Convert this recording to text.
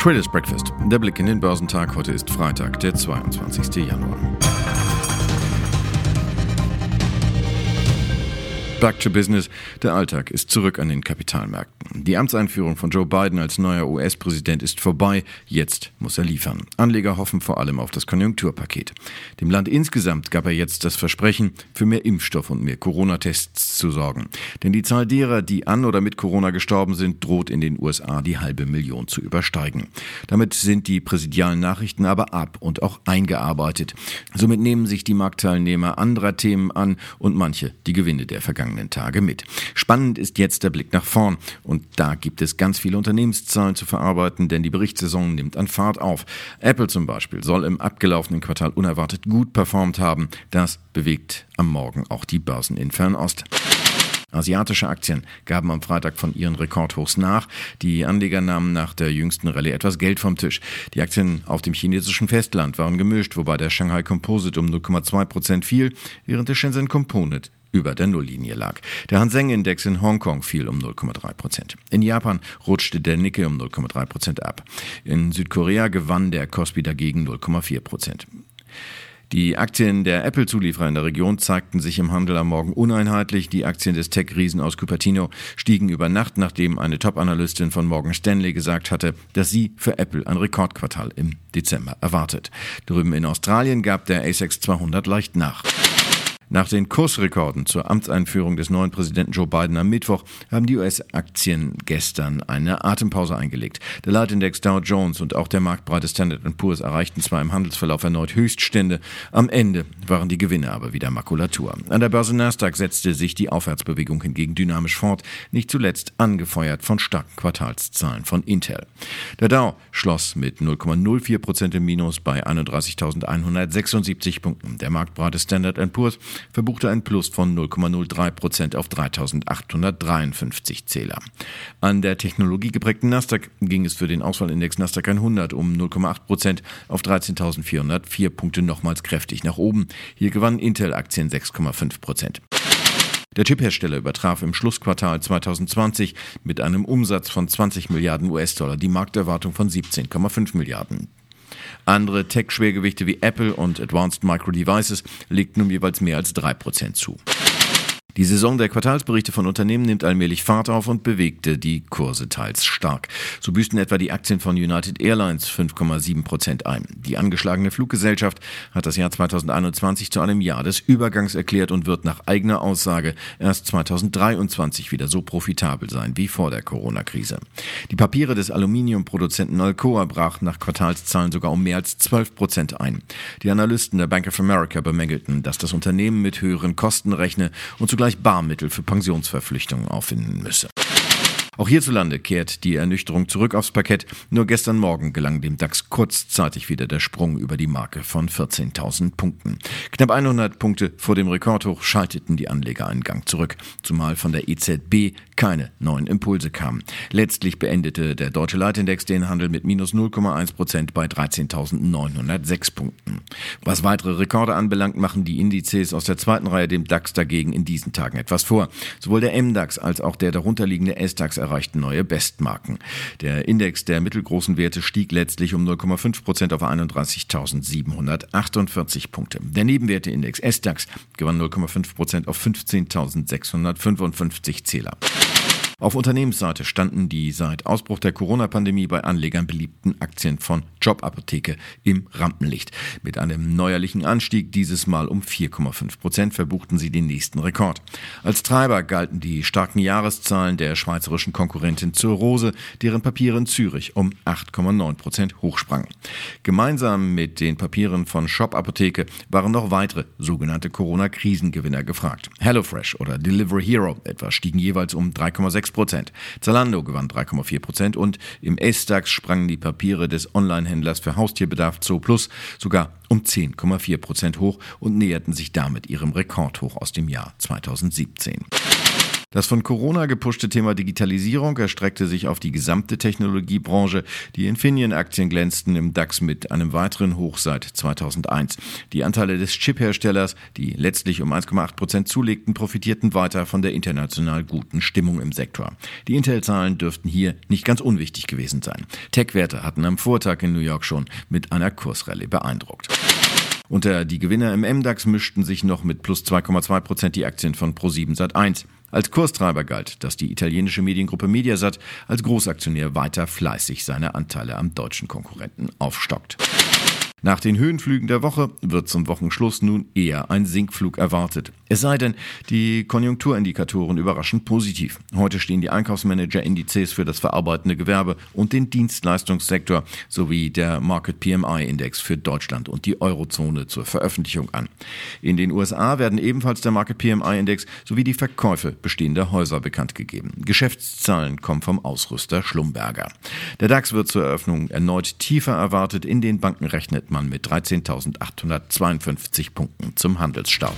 Traders Breakfast. Der Blick in den Börsentag. Heute ist Freitag, der 22. Januar. Back to Business. Der Alltag ist zurück an den Kapitalmärkten. Die Amtseinführung von Joe Biden als neuer US-Präsident ist vorbei. Jetzt muss er liefern. Anleger hoffen vor allem auf das Konjunkturpaket. Dem Land insgesamt gab er jetzt das Versprechen, für mehr Impfstoff und mehr Corona-Tests zu sorgen. Denn die Zahl derer, die an oder mit Corona gestorben sind, droht in den USA die halbe Million zu übersteigen. Damit sind die präsidialen Nachrichten aber ab und auch eingearbeitet. Somit nehmen sich die Marktteilnehmer anderer Themen an und manche die Gewinne der Vergangenheit vergangenen Tage mit. Spannend ist jetzt der Blick nach vorn. Und da gibt es ganz viele Unternehmenszahlen zu verarbeiten, denn die Berichtssaison nimmt an Fahrt auf. Apple zum Beispiel soll im abgelaufenen Quartal unerwartet gut performt haben. Das bewegt am Morgen auch die Börsen in Fernost. Asiatische Aktien gaben am Freitag von ihren Rekordhochs nach. Die Anleger nahmen nach der jüngsten Rallye etwas Geld vom Tisch. Die Aktien auf dem chinesischen Festland waren gemischt, wobei der Shanghai Composite um 0,2 Prozent fiel, während der Shenzhen Component über der Nulllinie lag. Der Hang-Seng-Index in Hongkong fiel um 0,3 Prozent. In Japan rutschte der Nikkei um 0,3 Prozent ab. In Südkorea gewann der Kospi dagegen 0,4 Prozent. Die Aktien der Apple-Zulieferer in der Region zeigten sich im Handel am Morgen uneinheitlich. Die Aktien des Tech-Riesen aus Cupertino stiegen über Nacht, nachdem eine Top-Analystin von Morgan Stanley gesagt hatte, dass sie für Apple ein Rekordquartal im Dezember erwartet. Drüben in Australien gab der ASX 200 leicht nach. Nach den Kursrekorden zur Amtseinführung des neuen Präsidenten Joe Biden am Mittwoch haben die US-Aktien gestern eine Atempause eingelegt. Der Leitindex Dow Jones und auch der marktbreite Standard Poor's erreichten zwar im Handelsverlauf erneut Höchststände, am Ende waren die Gewinne aber wieder Makulatur. An der Börse Nasdaq setzte sich die Aufwärtsbewegung hingegen dynamisch fort, nicht zuletzt angefeuert von starken Quartalszahlen von Intel. Der Dow schloss mit 0,04 Prozent im Minus bei 31.176 Punkten. Der marktbreite Standard Poor's verbuchte ein Plus von 0,03 Prozent auf 3.853 Zähler. An der technologiegeprägten Nasdaq ging es für den Auswahlindex Nasdaq 100 um 0,8 Prozent auf 13.404 Punkte nochmals kräftig nach oben. Hier gewannen Intel-Aktien 6,5 Prozent. Der Chiphersteller übertraf im Schlussquartal 2020 mit einem Umsatz von 20 Milliarden US-Dollar die Markterwartung von 17,5 Milliarden. Andere Tech-Schwergewichte wie Apple und Advanced Micro Devices legten um jeweils mehr als 3% zu. Die Saison der Quartalsberichte von Unternehmen nimmt allmählich Fahrt auf und bewegte die Kurse teils stark. So büßten etwa die Aktien von United Airlines 5,7 Prozent ein. Die angeschlagene Fluggesellschaft hat das Jahr 2021 zu einem Jahr des Übergangs erklärt und wird nach eigener Aussage erst 2023 wieder so profitabel sein wie vor der Corona-Krise. Die Papiere des Aluminiumproduzenten Alcoa brachen nach Quartalszahlen sogar um mehr als 12 Prozent ein. Die Analysten der Bank of America bemängelten, dass das Unternehmen mit höheren Kosten rechne und zugleich zugleich Barmittel für Pensionsverpflichtungen auffinden müsse. Auch hierzulande kehrt die Ernüchterung zurück aufs Parkett. Nur gestern Morgen gelang dem DAX kurzzeitig wieder der Sprung über die Marke von 14.000 Punkten. Knapp 100 Punkte vor dem Rekordhoch schalteten die Anleger einen Gang zurück, zumal von der EZB keine neuen Impulse kamen. Letztlich beendete der deutsche Leitindex den Handel mit minus 0,1 Prozent bei 13.906 Punkten. Was weitere Rekorde anbelangt, machen die Indizes aus der zweiten Reihe dem DAX dagegen in diesen Tagen etwas vor. Sowohl der MDAX als auch der darunterliegende SDAX erreichten neue Bestmarken. Der Index der mittelgroßen Werte stieg letztlich um 0,5 Prozent auf 31.748 Punkte. Der Nebenwerteindex SDAX gewann 0,5 Prozent auf 15.655 Zähler. Auf Unternehmensseite standen die seit Ausbruch der Corona-Pandemie bei Anlegern beliebten Aktien von Jobapotheke im Rampenlicht. Mit einem neuerlichen Anstieg dieses Mal um 4,5 Prozent verbuchten sie den nächsten Rekord. Als Treiber galten die starken Jahreszahlen der schweizerischen Konkurrentin zur Rose, deren Papiere in Zürich um 8,9 Prozent hochsprangen. Gemeinsam mit den Papieren von Shop Apotheke waren noch weitere sogenannte Corona-Krisengewinner gefragt. HelloFresh oder Delivery Hero etwa stiegen jeweils um 3,6 Prozent. Zalando gewann 3,4 Prozent und im S-DAX sprangen die Papiere des Onlinehändlers für Haustierbedarf Zooplus sogar um 10,4 Prozent hoch und näherten sich damit ihrem Rekordhoch aus dem Jahr 2017. Das von Corona gepushte Thema Digitalisierung erstreckte sich auf die gesamte Technologiebranche. Die Infineon-Aktien glänzten im DAX mit einem weiteren Hoch seit 2001. Die Anteile des Chip-Herstellers, die letztlich um 1,8 Prozent zulegten, profitierten weiter von der international guten Stimmung im Sektor. Die Intel-Zahlen dürften hier nicht ganz unwichtig gewesen sein. Tech-Werte hatten am Vortag in New York schon mit einer Kursrallye beeindruckt. Unter die Gewinner im MDAX mischten sich noch mit plus 2,2 Prozent die Aktien von Pro7 Sat1. Als Kurstreiber galt, dass die italienische Mediengruppe Mediasat als Großaktionär weiter fleißig seine Anteile am deutschen Konkurrenten aufstockt. Nach den Höhenflügen der Woche wird zum Wochenschluss nun eher ein Sinkflug erwartet. Es sei denn, die Konjunkturindikatoren überraschen positiv. Heute stehen die Einkaufsmanager-Indizes für das verarbeitende Gewerbe und den Dienstleistungssektor sowie der Market PMI-Index für Deutschland und die Eurozone zur Veröffentlichung an. In den USA werden ebenfalls der Market PMI-Index sowie die Verkäufe bestehender Häuser bekannt gegeben. Geschäftszahlen kommen vom Ausrüster Schlumberger. Der DAX wird zur Eröffnung erneut tiefer erwartet. In den Banken rechnet man mit 13.852 Punkten zum Handelsstart.